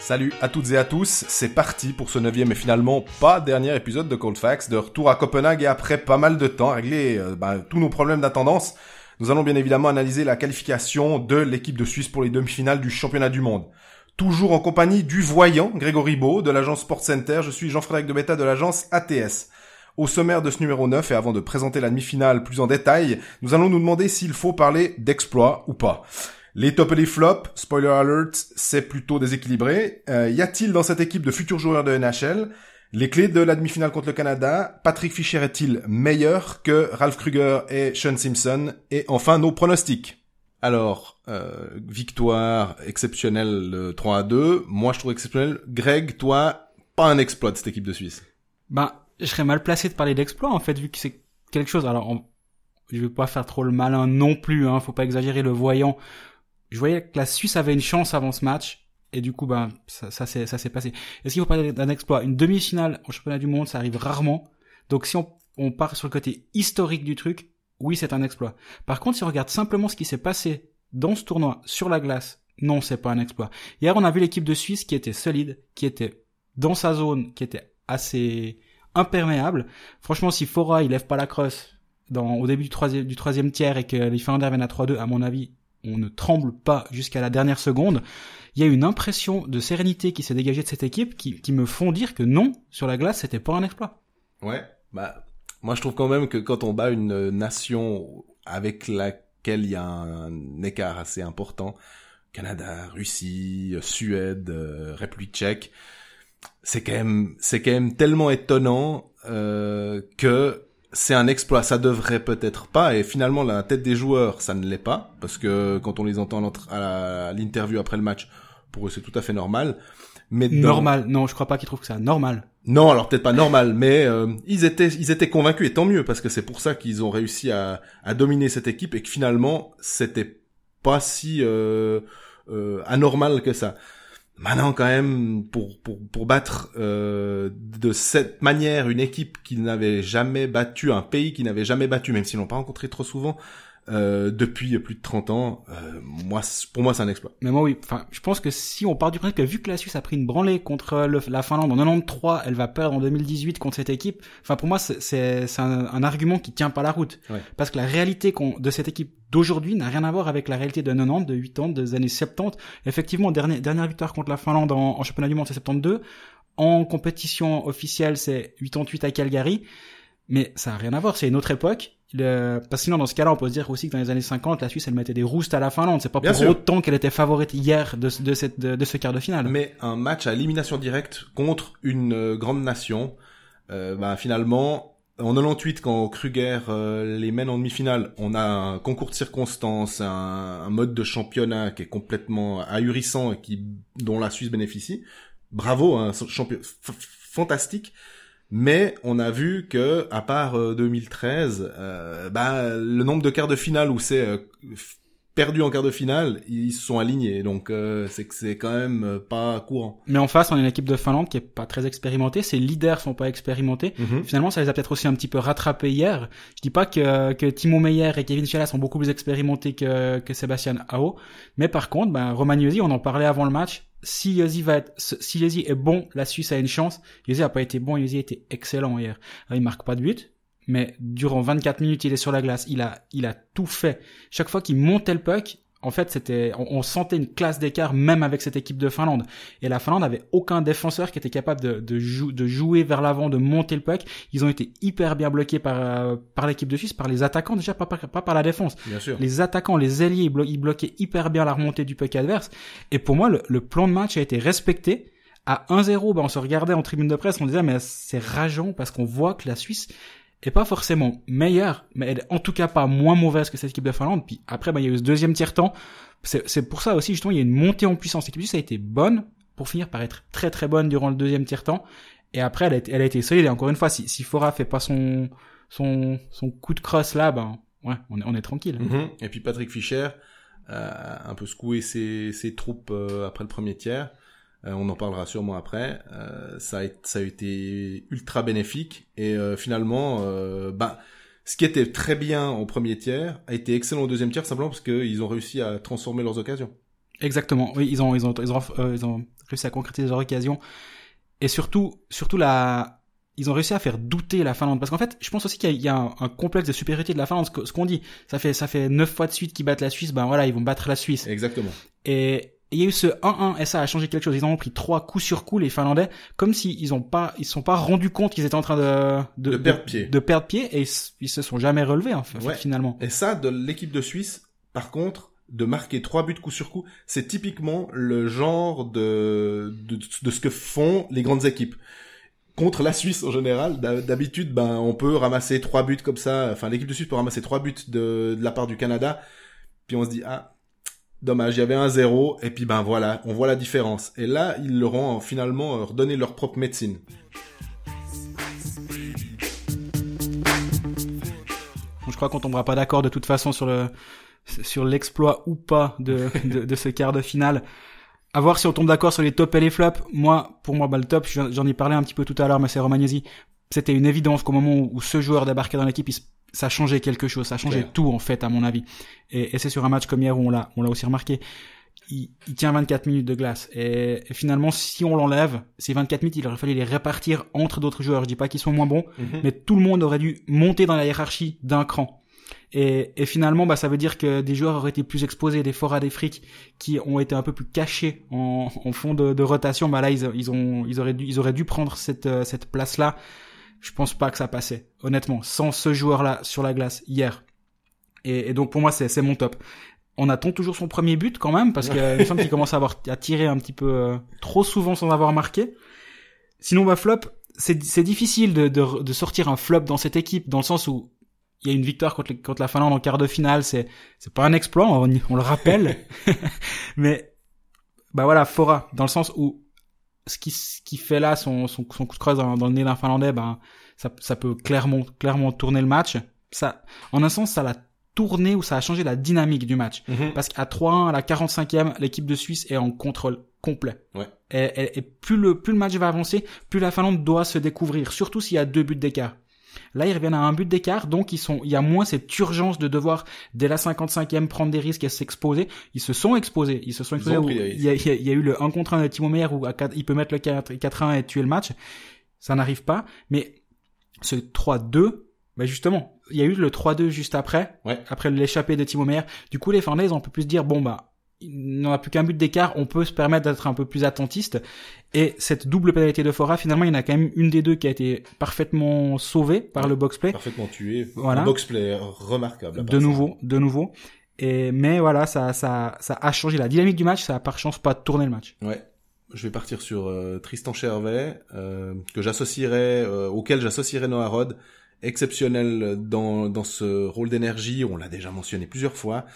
Salut à toutes et à tous, c'est parti pour ce neuvième et finalement pas dernier épisode de Cold Facts, de retour à Copenhague et après pas mal de temps, régler euh, bah, tous nos problèmes d'attendance, nous allons bien évidemment analyser la qualification de l'équipe de Suisse pour les demi-finales du championnat du monde. Toujours en compagnie du voyant Grégory Beau de l'agence Sport Center, je suis Jean-Frédéric de Beta de l'agence ATS. Au sommaire de ce numéro 9 et avant de présenter la demi-finale plus en détail, nous allons nous demander s'il faut parler d'exploit ou pas. Les tops et les flops, spoiler alert, c'est plutôt déséquilibré. Euh, y a-t-il dans cette équipe de futurs joueurs de NHL Les clés de la demi-finale contre le Canada, Patrick Fischer est-il meilleur que Ralph Kruger et Sean Simpson? Et enfin, nos pronostics. Alors, euh, victoire exceptionnelle euh, 3 à 2. Moi, je trouve exceptionnel. Greg, toi, pas un exploit de cette équipe de Suisse. Ben, je serais mal placé de parler d'exploit en fait vu que c'est quelque chose. Alors, on- je vais pas faire trop le malin non plus. Hein, faut pas exagérer le voyant. Je voyais que la Suisse avait une chance avant ce match et du coup, ben ça, s'est ça s'est passé. Est-ce qu'il faut parler d'un exploit? Une demi-finale au championnat du monde, ça arrive rarement. Donc si on, on part sur le côté historique du truc, oui, c'est un exploit. Par contre, si on regarde simplement ce qui s'est passé dans ce tournoi sur la glace, non, c'est pas un exploit. Hier, on a vu l'équipe de Suisse qui était solide, qui était dans sa zone, qui était assez imperméable. Franchement, si Fora il lève pas la crosse dans, au début du troisième, du troisième tiers et que les Finlandais viennent à 3-2, à mon avis, on ne tremble pas jusqu'à la dernière seconde. Il y a une impression de sérénité qui s'est dégagée de cette équipe qui, qui me font dire que non, sur la glace, c'était pas un exploit. Ouais. Bah, moi, je trouve quand même que quand on bat une nation avec laquelle il y a un écart assez important, Canada, Russie, Suède, euh, République tchèque, c'est quand même, c'est quand même tellement étonnant euh, que c'est un exploit. Ça devrait peut-être pas. Et finalement, la tête des joueurs, ça ne l'est pas, parce que quand on les entend à l'interview après le match, pour eux, c'est tout à fait normal. Mais dans- Normal. Non, je crois pas qu'ils trouvent que c'est normal. non, alors peut-être pas normal, mais euh, ils étaient ils étaient convaincus et tant mieux parce que c'est pour ça qu'ils ont réussi à, à dominer cette équipe et que finalement c'était pas si euh, euh, anormal que ça. Maintenant quand même pour pour pour battre euh, de cette manière une équipe qui n'avait jamais battu un pays qui n'avait jamais battu même s'ils l'ont pas rencontré trop souvent euh, depuis plus de 30 ans, euh, moi pour moi c'est un exploit. Mais moi, oui. Enfin, je pense que si on part du principe que vu que la Suisse a pris une branlée contre le- la Finlande en 93, elle va perdre en 2018 contre cette équipe. Enfin, pour moi, c'est un, un argument qui tient pas la route. Ouais. Parce que la réalité de cette équipe d'aujourd'hui n'a rien à voir avec la réalité de 90, de 80, des années 70. Effectivement, dernière, dernière victoire contre la Finlande en, en championnat du monde, c'est 72. En compétition officielle, c'est 88 à Calgary. Mais ça a rien à voir, c'est une autre époque. Le... Parce que sinon, dans ce cas-là, on peut se dire aussi que dans les années 50, la Suisse, elle mettait des roustes à la Finlande. C'est pas Bien pour sûr. autant qu'elle était favorite hier de, ce- de, cette, de, de ce quart de finale. Mais un match à élimination directe contre une euh, grande nation, euh, bah, finalement, en 98, quand Kruger euh, les mène en demi-finale, on a un concours de circonstances, un, un mode de championnat qui est complètement ahurissant et qui, dont la Suisse bénéficie. Bravo, un champion f- fantastique. Mais on a vu que, à part euh, 2013, euh, bah, le nombre de quarts de finale où c'est euh, perdu en quart de finale, ils se sont alignés. Donc euh, c'est que c'est quand même euh, pas courant. Mais en face, on a une équipe de Finlande qui est pas très expérimentée. Ses leaders sont pas expérimentés. Finalement, ça les a peut-être aussi un petit peu rattrapés hier. Je dis pas que, que Timo Meyer et Kevin Fiala sont beaucoup plus expérimentés que, que Sébastien Ao. Mais par contre, ben, Roman Yossi, on en parlait avant le match. Si Yossi va être, si Yossi est bon, la Suisse a une chance. Yossi a pas été bon, Yossi a été excellent hier. Alors, il marque pas de but. Mais durant 24 minutes, il est sur la glace. Il a, il a tout fait. Chaque fois qu'il montait le puck, en fait, c'était, on, on sentait une classe d'écart même avec cette équipe de Finlande. Et la Finlande avait aucun défenseur qui était capable de, de, jou- de jouer vers l'avant, de monter le puck. Ils ont été hyper bien bloqués par, euh, par l'équipe de Suisse, par les attaquants déjà, pas, pas, pas par la défense. Bien sûr. Les attaquants, les ailiers, ils, blo- ils bloquaient hyper bien la remontée du puck adverse. Et pour moi, le, le plan de match a été respecté. À 1-0, ben, on se regardait en tribune de presse, on disait, mais c'est rageant parce qu'on voit que la Suisse est pas forcément meilleure, mais elle est en tout cas pas moins mauvaise que cette équipe de Finlande. Puis après, ben, il y a eu ce deuxième tiers-temps. C'est pour ça aussi, justement, il y a une montée en puissance. L'équipe Suisse a été bonne pour finir par être très très bonne durant le deuxième tiers-temps. Et après, elle a, été- elle a été solide. Et encore une fois, si, si Fora fait pas son, son, son coup de crosse là, ben, ouais, on est, on est tranquille. Mhm. Et puis Patrick Fischer euh, a un peu secoué ses, ses troupes euh, après le premier tiers. Euh, on en parlera sûrement après. Euh, ça, a, ça a été ultra bénéfique et euh, finalement, bah, ce qui était très bien au premier tiers a été excellent au deuxième tiers simplement parce qu'ils ont réussi à transformer leurs occasions. Exactement. Oui, ils ont ils ont ils ont, ils ont réussi à concrétiser leurs occasions et surtout surtout la ils ont réussi à faire douter la Finlande parce qu'en fait je pense aussi qu'il y a, il y a un, un, complexe de supériorité de la Finlande ce qu'on dit ça fait ça fait neuf fois de suite qu'ils battent la Suisse ben voilà ils vont battre la Suisse exactement et il y a eu ce 1-1 et ça a changé quelque chose ils ont pris trois coups sur coup les Finlandais comme s'ils ils ont pas ils se sont pas rendus compte qu'ils étaient en train de de, de perdre pied de perdre pied et ils, se sont jamais relevés en fait, ouais. finalement et ça de l'équipe de Suisse par contre de marquer trois buts coup sur coup, c'est typiquement le genre de, de, de ce que font les grandes équipes contre la Suisse en général. D'habitude, ben on peut ramasser trois buts comme ça. Enfin, l'équipe de Suisse peut ramasser trois buts de, de la part du Canada. Puis on se dit ah dommage, il y avait un zéro et puis ben voilà, on voit la différence. Et là, ils leur ont finalement redonné leur propre médecine. je crois qu'on tombera pas d'accord de toute façon sur le sur l'exploit ou pas de, de, ce quart de finale. À voir si on tombe d'accord sur les tops et les flops. Moi, pour moi, bah, le top, j'en ai parlé un petit peu tout à l'heure, mais c'est Romagnesi. C'était une évidence qu'au moment où, ce joueur débarquait dans l'équipe, ça changeait quelque chose, ça changeait tout en fait, à mon avis. Et, et c'est sur un match comme hier où on l'a, on l'a aussi remarqué. Il, il, tient 24 minutes de glace. Et, et finalement, si on l'enlève, ces 24 minutes, il aurait fallu les répartir entre d'autres joueurs. Je dis pas qu'ils sont moins bons, Mhm. mais tout le monde aurait dû monter dans la hiérarchie d'un cran. Et, et, finalement, bah, ça veut dire que des joueurs auraient été plus exposés, des forats, des frics qui ont été un peu plus cachés en, en fond de, de, rotation. Bah là, ils, ils ont, ils auraient dû, ils auraient dû prendre cette, euh, cette place-là. Je pense pas que ça passait, honnêtement, sans ce joueur-là sur la glace hier. Et, et donc pour moi, c'est, c'est mon top. On attend toujours son premier but quand même parce qu'il me semble qu'il commence à avoir à tirer un petit peu euh, trop souvent sans avoir marqué. Sinon, bah flop, c'est, c'est difficile de, de, de sortir un flop dans cette équipe dans le sens où il y a une victoire contre, contre la Finlande en quart de finale, c'est c'est pas un exploit, on, on le rappelle. Mais bah voilà, Fora, dans le sens où ce qui ce qui fait là son son, son coup de crosse dans, dans le nez d'un Finlandais, ben ça ça peut clairement clairement tourner le match. Ça, en un sens, ça l'a tourné ou ça a changé la dynamique du match. -hmm. Parce qu'à 3-1 à la 45e, l'équipe de Suisse est en contrôle complet. Ouais. Et, et, et plus le plus le match va avancer, plus la Finlande doit se découvrir, surtout s'il y a deux buts d'écart. Là, ils reviennent à un but d'écart, donc ils sont, il y a moins cette urgence de devoir, dès la 55e, prendre des risques et s'exposer. Ils se sont exposés. Ils se sont exposés. il, y a, il, y a, il, y a, eu le 1 contre 1 de Timo Meyer où il peut mettre le 4-1 et tuer le match. Ça n'arrive pas. Mais ce 3-2, bah justement, il y a eu le 3-2 juste après, ouais. après l'échappée de Timo Meyer. Du coup, les Finlandais, on peut plus se dire, bon, bah, il n'en a plus qu'un but d'écart, on peut se permettre d'être un peu plus attentiste. Et cette double pénalité de Fora, finalement, il y en a quand même une des deux qui a été parfaitement sauvée par le box-play. Parfaitement tué. Voilà. Un box-play remarquable. De nouveau, de nouveau. Et, mais voilà, ça, ça, ça a changé la dynamique du match, ça a par chance pas tourné le match. Ouais. Je vais partir sur euh, Tristan Chervet, euh, que j'associerais, euh, auquel j'associerais Noah Rod, exceptionnel dans, dans ce rôle d'énergie, on l'a déjà mentionné plusieurs fois,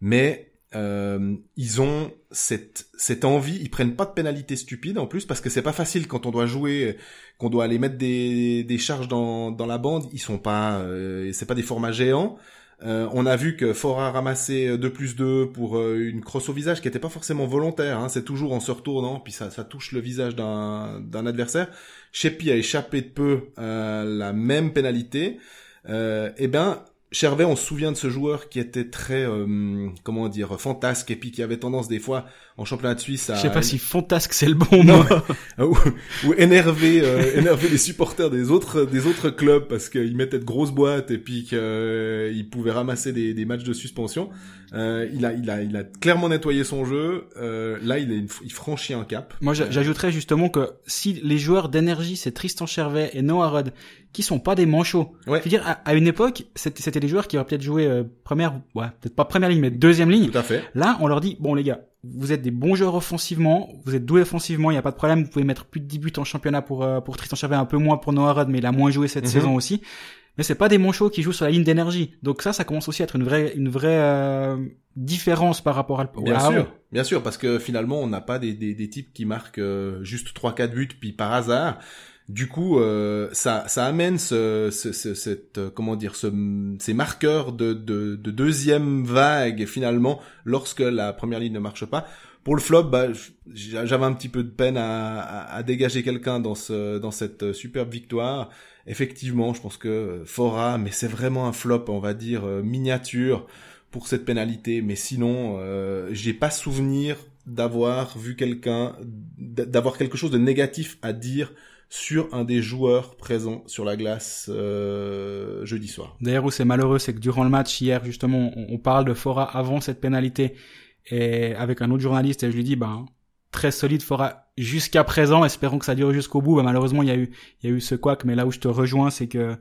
mais euh, ils ont cette cette envie, ils prennent pas de pénalité stupide en plus parce que c'est pas facile quand on doit jouer, qu'on doit aller mettre des des charges dans dans la bande, ils sont pas euh, c'est pas des formats géants. Euh, on a vu que Fora a ramassé 2 plus 2 pour euh, une crosse au visage qui était pas forcément volontaire, hein, c'est toujours en se retournant, puis ça, ça touche le visage d'un adversaire. Shepi a échappé de peu euh, la même pénalité. Euh, et ben Chervet, on se souvient de ce joueur qui était très, euh, comment dire, fantasque et puis qui avait tendance des fois en championnat de Suisse à... Je sais pas si fantasque c'est le bon mot. ou, ou énerver, euh, énerver les supporters des autres, des autres clubs parce qu'ils mettaient de grosses boîtes et puis qu'ils euh, pouvaient ramasser des, des, matchs de suspension. Euh, il a, il a, il a clairement nettoyé son jeu. Euh, là, il, est, il franchit un cap. Moi, j'ajouterais justement que si les joueurs d'énergie, c'est Tristan Chervet et Noah Rudd, qui sont pas des manchots. Ouais. Je veux dire, à, à une époque, c'était des joueurs qui auraient peut-être joué euh, première, ouais, peut-être pas première ligne, mais deuxième ligne. Tout à fait. Là, on leur dit, bon les gars, vous êtes des bons joueurs offensivement, vous êtes doués offensivement, il y a pas de problème, vous pouvez mettre plus de 10 buts en championnat pour euh, pour Tristan Chervet, un peu moins pour Noah Rudd, mais il a moins joué cette Mhm. saison aussi. Mais c'est pas des manchots qui jouent sur la ligne d'énergie. Donc ça, ça commence aussi à être une vraie une vraie euh, différence par rapport à Bien à sûr, bien sûr, parce que finalement, on n'a pas des, des, des types qui marquent euh, juste 3-4 buts puis par hasard. Du coup, euh, ça, ça amène ce, ce, ce cette, euh, comment dire, ce, ces marqueurs de, de, de deuxième vague finalement lorsque la première ligne ne marche pas. Pour le flop, bah, j'avais un petit peu de peine à, à, à dégager quelqu'un dans ce, dans cette superbe victoire. Effectivement, je pense que Fora, mais c'est vraiment un flop, on va dire, miniature pour cette pénalité. Mais sinon, j'ai pas souvenir d'avoir vu quelqu'un, d'avoir quelque chose de négatif à dire sur un des joueurs présents sur la glace euh, jeudi soir. D'ailleurs, où c'est malheureux, c'est que durant le match hier, justement, on, parle de Fora avant cette pénalité et avec un autre journaliste et je lui dis, ben très solide Fora jusqu'à présent, espérons que ça dure jusqu'au bout. Ben, malheureusement, il y a eu il y a eu ce quack, mais là où je te rejoins, c'est que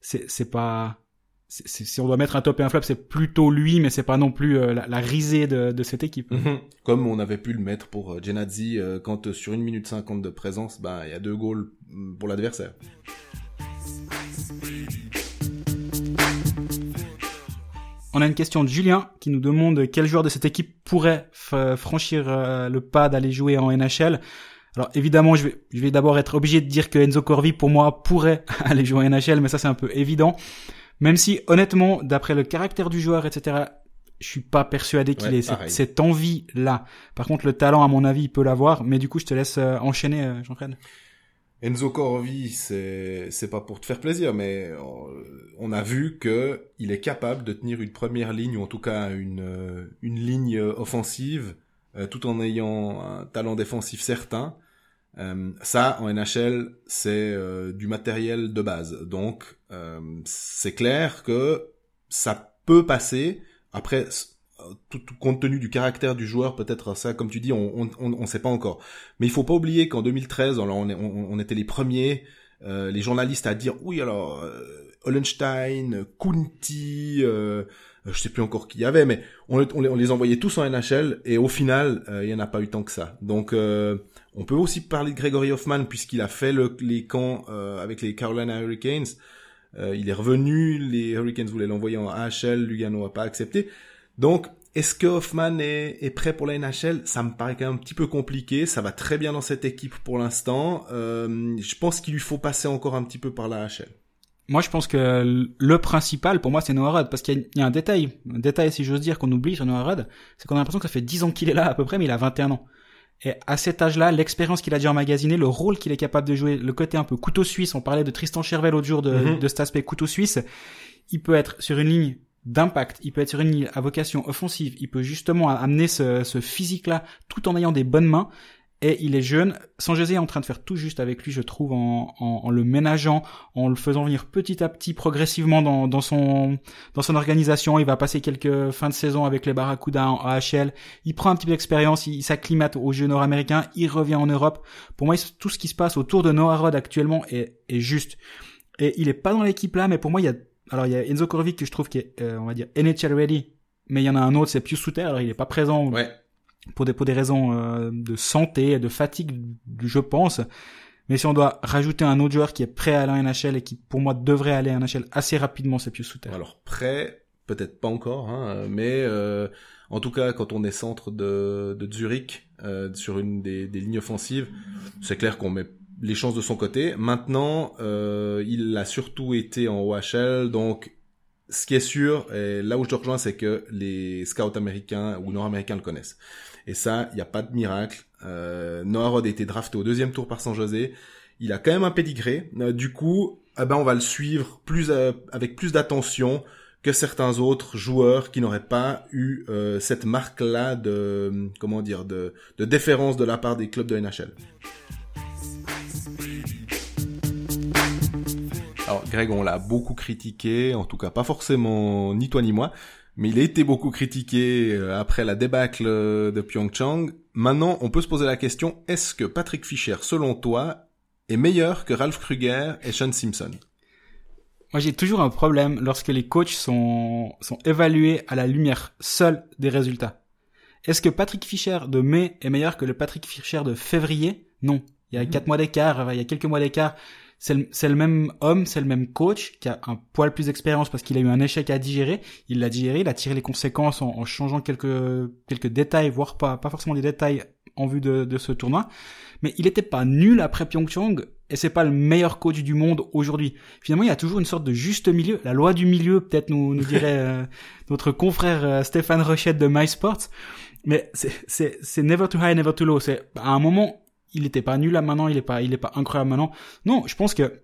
c'est si on doit mettre un top et un flop, c'est plutôt lui, mais c'est pas non plus euh, la, risée de, de, cette équipe. Mhm. Comme on avait pu le mettre pour euh, Genadzi, euh, quand sur une minute cinquante de présence, bah il y a deux goals mm, pour l'adversaire. On a une question de Julien qui nous demande quel joueur de cette équipe pourrait franchir le pas d'aller jouer en NHL. Alors évidemment, je vais, je vais d'abord être obligé de dire que Enzo Corvi pour moi pourrait aller jouer en NHL, mais ça c'est un peu évident. Même si, honnêtement, d'après le caractère du joueur, etc., je suis pas persuadé qu'il ait cette, envie-là. Par contre, le talent, à mon avis, il peut l'avoir. Mais du coup, je te laisse euh, enchaîner, euh, Jean-Claude. Enzo Corvi, c'est c'est pas pour te faire plaisir, mais euh, on a vu que il est capable de tenir une première ligne ou en tout cas une une ligne offensive, tout en ayant un talent défensif certain. Euh, ça, en NHL, c'est euh, du matériel de base. Donc, euh, c'est clair que ça peut passer. Après, tout, compte tenu du caractère du joueur, peut-être ça, comme tu dis, on on, on, sait pas encore. Mais il faut pas oublier qu'en 2013, on, on, on, était les premiers, les journalistes à dire oui alors Hollenstein, Kunti, euh, je sais plus encore qui y avait, mais on, on, les envoyait tous en NHL et au final, il y en a pas eu tant que ça. Donc on peut aussi parler de Gregory Hoffman puisqu'il a fait le, les camps euh, avec les Carolina Hurricanes. Euh, il est revenu, les Hurricanes voulaient l'envoyer en AHL, Lugano a pas accepté. Donc, est-ce que Hoffman est, est, prêt pour la NHL Ça me paraît quand même un petit peu compliqué. Ça va très bien dans cette équipe pour l'instant. Euh, je pense qu'il lui faut passer encore un petit peu par la AHL. Moi, je pense que le principal, pour moi, c'est Noah Rudd, parce qu'il y, a un détail, un détail, si j'ose dire, qu'on oublie sur Noah Rudd, c'est qu'on a l'impression que ça fait 10 ans qu'il est là, à peu près, mais il a 21 ans. Et à cet âge-là, l'expérience qu'il a déjà emmagasinée, le rôle qu'il est capable de jouer, le côté un peu couteau suisse, on parlait de Tristan Chervel l'autre jour de, mhm. de cet aspect couteau suisse, il peut être sur une ligne d'impact, il peut être une ligne à vocation offensive, il peut justement amener ce, ce physique-là tout en ayant des bonnes mains et il est jeune. San José est en train de faire tout juste avec lui, je trouve, en, en, en, le ménageant, en le faisant venir petit à petit, progressivement dans, dans son dans son organisation. Il va passer quelques fins de saison avec les Barracuda en AHL. Il prend un petit peu d'expérience, il, s'acclimate au jeu nord-américain, il revient en Europe. Pour moi, tout ce qui se passe autour de Noah Rod actuellement est, est juste. Et il est pas dans l'équipe là, mais pour moi, il y a alors il y a Enzo Korvik que je trouve qui est, euh, on va dire, NHL ready, mais il y en a un autre, c'est Pius Souter. Alors il est pas présent. Ouais pour des, pour des raisons euh, de santé, de fatigue, je pense. Mais si on doit rajouter un autre joueur qui est prêt à aller en NHL et qui, pour moi, devrait aller en NHL assez rapidement, c'est Pius Souter. Alors, prêt, peut-être pas encore, hein, mais euh, en tout cas, quand on est centre de, de Zurich, euh, sur une des, des lignes offensives, c'est clair qu'on met les chances de son côté. Maintenant, euh, il a surtout été en OHL, donc ce qui est sûr, et là où je te rejoins, c'est que les scouts américains ou nord-américains le connaissent. Et ça, il n'y a pas de miracle. Euh, Noah Rod a été drafté au deuxième tour par San José. Il a quand même un pédigré. Euh, du coup, eh ben, on va le suivre plus euh, avec plus d'attention que certains autres joueurs qui n'auraient pas eu euh, cette marque-là de comment dire de, de déférence de la part des clubs de NHL. Greg, on l'a beaucoup critiqué, en tout cas pas forcément ni toi ni moi, mais il a été beaucoup critiqué euh, après la débâcle euh, de Pyeongchang. Maintenant, on peut se poser la question, est-ce que Patrick Fischer, selon toi, est meilleur que Ralph Kruger et Sean Simpson? Moi, j'ai toujours un problème lorsque les coachs sont, sont évalués à la lumière seule des résultats. Est-ce que Patrick Fischer de mai est meilleur que le Patrick Fischer de février? Non. Il y a mhm. quatre mois d'écart, il y a quelques mois d'écart c'est le, le, même homme, c'est le même coach qui a un poil plus d'expérience parce qu'il a eu un échec à digérer. Il l'a digéré, il a tiré les conséquences en, changeant quelques quelques détails, voire pas pas forcément des détails en vue de, de ce tournoi. Mais il était pas nul après Pyeongchang et c'est pas le meilleur coach du monde aujourd'hui. Finalement, il y a toujours une sorte de juste milieu, la loi du milieu, peut-être nous, nous dirait euh, notre confrère euh, Stéphane Rochette de MySports. Mais c'est c'est never too high, never too low. C'est à un moment il était pas nul là maintenant, il est pas, il est pas incroyable maintenant. Non, je pense que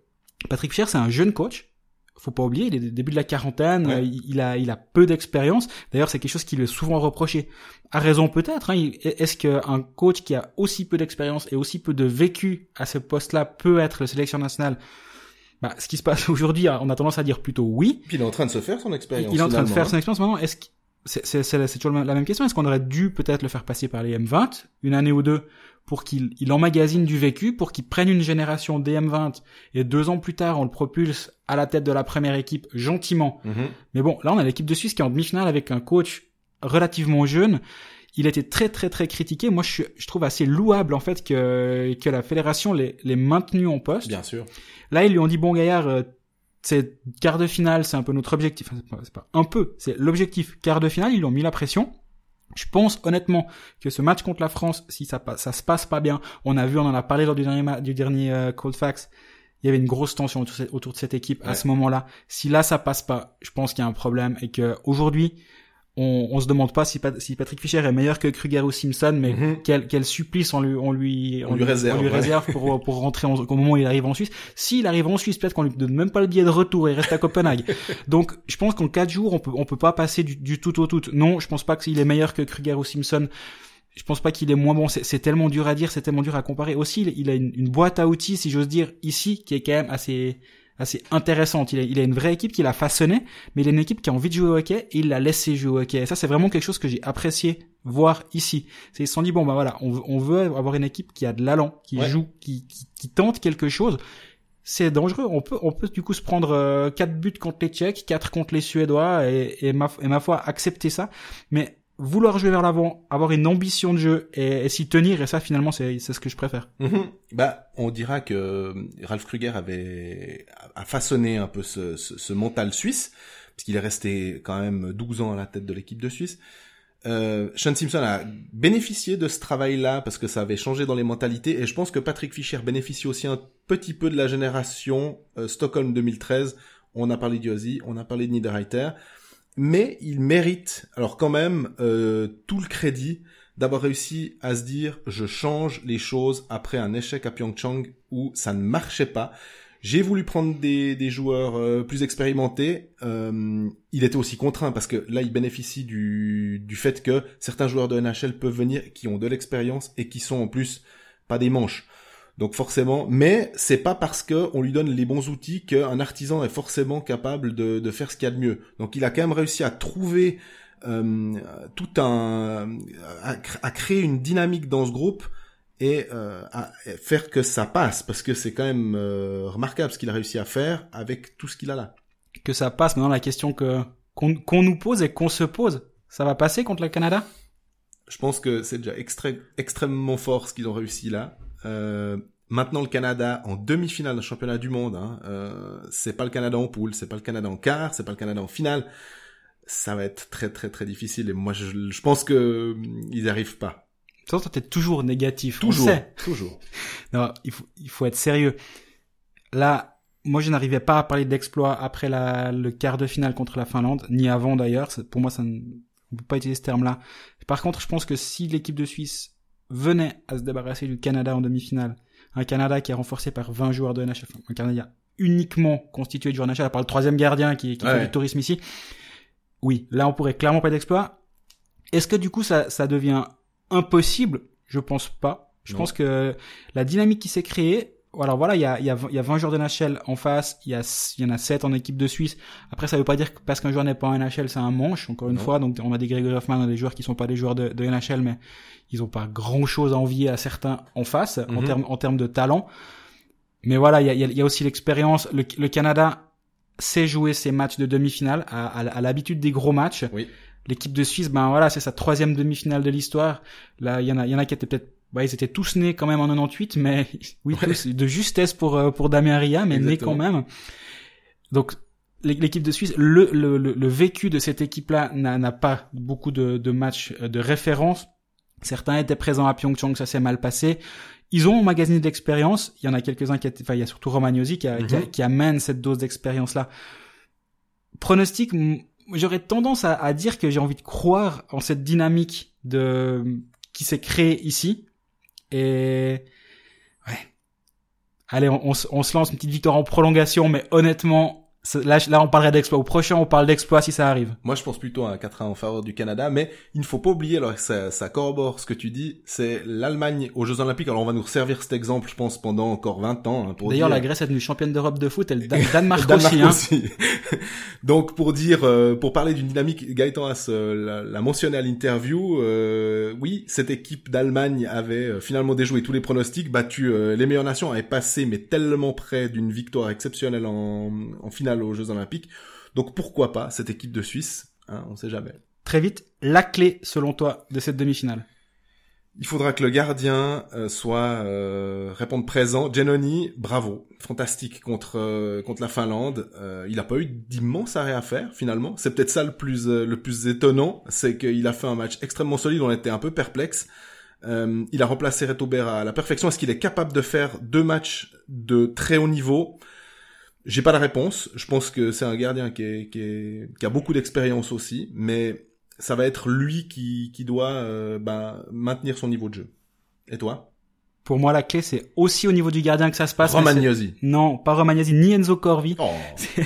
Patrick Fischer, c'est un jeune coach. Faut pas oublier, il est au début de la quarantaine, Ouais. euh, il a, il a peu d'expérience. D'ailleurs, c'est quelque chose qui lui est souvent reproché. À raison peut-être. Hein, Est-ce qu'un coach qui a aussi peu d'expérience et aussi peu de vécu à ce poste-là peut être le sélection national? Bah, Ce qui se passe aujourd'hui, on a tendance à dire plutôt oui. Puis il est en train de se faire son expérience. Il est en train de faire hein. son expérience maintenant. Est-ce que c'est toujours la même question Est-ce qu'on aurait dû peut-être le faire passer par les M20 une année ou deux pour qu'il il emmagasine du vécu, pour qu'il prenne une génération des M20 et deux ans plus tard on le propulse à la tête de la première équipe gentiment. Mhm. Mais bon, là on a l'équipe de Suisse qui est en demi-finale avec un coach relativement jeune. Il a été très très très critiqué. Moi je, je trouve assez louable en fait que que la fédération l'ait l'ait maintenu en poste. Bien sûr. Là, ils lui ont dit bon gaillard, euh, c'est quart de finale, c'est un peu notre objectif. Enfin, c'est pas, un peu, c'est l'objectif. Quart de finale, ils lui ont mis la pression. Je pense honnêtement que ce match contre la France, si ça ça se passe pas bien, on a vu, on en a parlé lors du dernier du dernier euh, Cold Facts, il y avait une grosse tension autour, de cette- autour de cette équipe à ce moment-là. Si là ça passe pas, je pense qu'il y a un problème et que aujourd'hui, on, on se demande pas si, Pat- si Patrick Fischer est meilleur que Kruger ou Simpson, mais Mhm. quel, quel supplice on lui, on lui, On lui réserve, on lui ouais. réserve pour, pour rentrer en, au moment où il arrive en Suisse. S'il arrive en Suisse, peut-être qu'on lui donne même pas le billet de retour et il reste à Copenhague. Donc, je pense qu'en quatre jours, on peut, on peut pas passer du, du tout au tout. Non, je pense pas qu'il est meilleur que Kruger ou Simpson. Je pense pas qu'il est moins bon. C'est c'est tellement dur à dire, c'est tellement dur à comparer. Aussi, il, il a une, une boîte à outils, si j'ose dire, ici, qui est quand même assez, assez intéressante. Il a, il a une vraie équipe qu'il a façonnée, mais il a une équipe qui a envie de jouer au hockey et il l'a laissé jouer au hockey. Et ça, c'est vraiment quelque chose que j'ai apprécié voir ici. C'est ils se sont dit bon bah voilà, on, veut- on veut avoir une équipe qui a de l'allant, qui Ouais. joue, qui, qui, qui tente quelque chose. C'est dangereux. On peut, on peut du coup se prendre euh, quatre buts contre les Tchèques, quatre contre les Suédois et, et, ma, et ma foi accepter ça. Mais vouloir jouer vers l'avant, avoir une ambition de jeu et, s'y tenir, et ça finalement c'est ce que je préfère. Mhm. Bah, on dira que Ralph Kruger avait a façonné un peu ce, ce, ce mental suisse, puisqu'il est resté quand même 12 ans à la tête de l'équipe de Suisse. Euh, Sean Simpson a bénéficié de ce travail-là parce que ça avait changé dans les mentalités et je pense que Patrick Fischer bénéficie aussi un petit peu de la génération euh, Stockholm 2013. On a parlé d'Yossi, on a parlé de Niederreiter, mais il mérite alors quand même euh, tout le crédit d'avoir réussi à se dire je change les choses après un échec à Pyeongchang où ça ne marchait pas. J'ai voulu prendre des, des joueurs euh, plus expérimentés. Euh, il était aussi contraint parce que là, il bénéficie du, du fait que certains joueurs de NHL peuvent venir qui ont de l'expérience et qui sont en plus pas des manches. Donc forcément, mais c'est pas parce que on lui donne les bons outils qu'un artisan est forcément capable de, de faire ce qu'il y a de mieux. Donc il a quand même réussi à trouver euh, tout un à, cr- à créer une dynamique dans ce groupe et euh, à faire que ça passe parce que c'est quand même euh, remarquable ce qu'il a réussi à faire avec tout ce qu'il a là. Que ça passe maintenant la question que qu'on nous pose et qu'on se pose, ça va passer contre le Canada? Je pense que c'est déjà extré- extrêmement fort ce qu'ils ont réussi là. Euh, maintenant le Canada en demi-finale d'un championnat du monde, hein, euh, c'est pas le Canada en poule, c'est pas le Canada en quart, c'est pas le Canada en finale. Ça va être très très très difficile et moi je, je pense que hum, ils n'y arrivent pas. Toi, t'es toujours négatif. on Toujours, sait. toujours. Non, il faut, il faut être sérieux. Là, moi, je n'arrivais pas à parler d'exploit après la, le quart de finale contre la Finlande, ni avant d'ailleurs. Pour moi, ça ne, on peut pas utiliser ce terme-là. Par contre, je pense que si l'équipe de Suisse venait à se débarrasser du Canada en demi-finale, un Canada qui est renforcé par 20 joueurs de NHL, enfin, un Canada uniquement constitué de joueurs de NHL, à part le troisième gardien qui, qui fait Ouais. du tourisme ici, oui, là, on pourrait clairement pas d'exploit. Est-ce que du coup, ça, ça devient impossible? Je pense pas. Je Non. pense que la dynamique qui s'est créée, alors voilà, il y a, il y, a, y a 20 joueurs de NHL en face, il y, a, il y en a 7 en équipe de Suisse. Après, ça veut pas dire que parce qu'un joueur n'est pas en NHL, c'est un manche, encore une Non. fois. Donc, on a des Gregory Hoffman, on a des joueurs qui sont pas des joueurs de, de NHL, mais ils ont pas grand chose à envier à certains en face, en Mhm. termes en termes de talent. Mais voilà, il y a, y a- il y a aussi l'expérience. Le, le Canada sait jouer ses matchs de demi-finale, à, à, à l'habitude des gros matchs. Oui. L'équipe de Suisse, ben voilà, c'est sa troisième demi-finale de l'histoire. Là, il y en a, il y en a qui étaient peut-être, bah, ils étaient tous nés quand même en 98, mais oui, Ouais. tous, de justesse pour euh, pour Damien Ria, mais nés quand même. Donc l'é- l'équipe de Suisse, le, le, le, le vécu de cette équipe-là n'a pas beaucoup de, de matchs euh, de référence. Certains étaient présents à Pyeongchang, ça s'est mal passé. Ils ont emmagasiné de l'expérience. Il y en a quelques-uns qui, étaient- enfin, il y a surtout Romagnosi qui, a- qui, a- Mhm. qui amène cette dose d'expérience-là. Pronostic, j'aurais tendance à, à dire que j'ai envie de croire en cette dynamique de qui s'est créée ici. Et ouais, allez, on, on se- lance une petite victoire en prolongation, mais honnêtement, là, là, on parlerait d'exploit. Au prochain, on parle d'exploit si ça arrive. Moi, je pense plutôt à un 4-1 en faveur du Canada, mais il ne faut pas oublier, alors ça, ça corrobore ce que tu dis, c'est l'Allemagne aux Jeux Olympiques. Alors, on va nous servir cet exemple, je pense, pendant encore 20 ans. hein, D'ailleurs, dire- la Grèce est devenue championne d'Europe de foot, et le Dan- Danemark, Danemark aussi, hein. aussi. Donc pour dire, euh, pour parler d'une dynamique, Gaëtan Haas euh, l'a, l'a mentionné à l'interview. euh, oui, cette équipe d'Allemagne avait euh, finalement déjoué tous les pronostics, battu euh, les meilleures nations, avait passé mais tellement près d'une victoire exceptionnelle en, en finale aux Jeux Olympiques. Donc pourquoi pas cette équipe de Suisse hein, On sait jamais. Très vite, la clé, selon toi, de cette demi-finale? Il faudra que le gardien euh, soit euh, réponde présent. Genoni, bravo, fantastique contre euh, contre la Finlande. Il a pas eu d'immense arrêt à faire finalement. C'est peut-être ça le plus le plus étonnant, c'est qu'il a fait un match extrêmement solide. On était un peu perplexe. Il a remplacé Reto Berra à la perfection. Est-ce qu'il est capable de faire deux matchs de très haut niveau? J'ai pas la réponse. Je pense que c'est un gardien qui, est, qui, est, qui a beaucoup d'expérience aussi, mais ça va être lui qui, qui doit euh, ben, maintenir son niveau de jeu. Et toi? Pour moi, la clé, c'est aussi au niveau du gardien que ça se passe. Romagnosi. Non, pas Romagnosi, ni Enzo Corvi. Oh.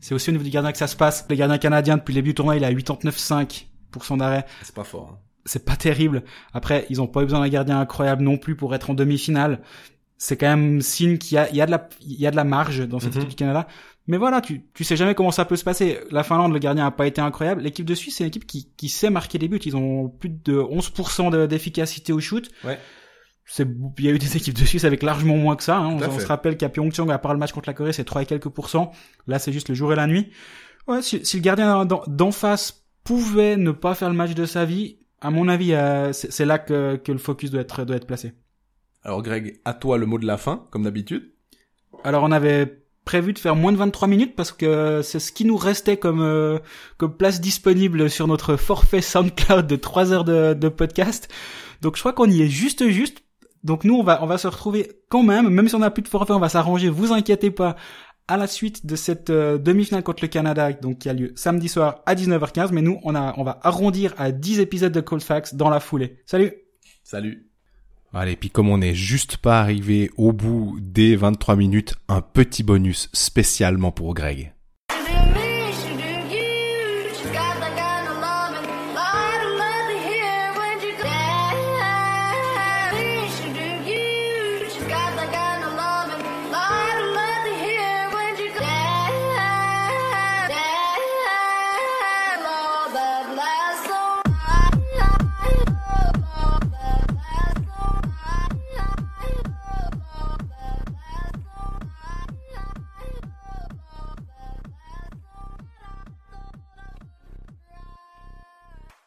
C'est aussi au niveau du gardien que ça se passe. Le gardien canadien, depuis le début du tournoi, il a 89,5% d'arrêt. C'est pas fort. hein. C'est pas terrible. Après, ils ont pas eu besoin d'un gardien incroyable non plus pour être en demi-finale. C'est quand même signe qu'il y a, il y a de la, il y a de la marge dans cette Mhm. équipe du Canada. Mais voilà, tu, tu sais jamais comment ça peut se passer. La Finlande, le gardien a pas été incroyable. L'équipe de Suisse, c'est une équipe qui, qui sait marquer des buts. Ils ont plus de 11% de- d'efficacité au shoot. Ouais. C'est, il y a eu des équipes de Suisse avec largement moins que ça. Hein. On, se rappelle qu'à Pyeongchang, à part le match contre la Corée, c'est 3 et quelques pourcents. Là, c'est juste le jour et la nuit. Ouais, si, si le gardien d'en- face pouvait ne pas faire le match de sa vie, à mon avis, euh, c'est c'est là que, que le focus doit être, doit être placé. Alors Greg, à toi le mot de la fin, comme d'habitude. Alors, on avait prévu de faire moins de 23 minutes parce que c'est ce qui nous restait comme, euh, comme place disponible sur notre forfait SoundCloud de 3 heures de, de podcast. Donc, je crois qu'on y est juste juste. Donc, nous, on va, on va se retrouver quand même, même si on n'a plus de forfait, on va s'arranger, vous inquiétez pas, à la suite de cette euh, demi-finale contre le Canada, donc qui a lieu samedi soir à 19h15. Mais nous, on, a, on va arrondir à 10 épisodes de Cold Facts dans la foulée. Salut Salut. Allez, puis comme on n'est juste pas arrivé au bout des 23 minutes, un petit bonus spécialement pour Greg.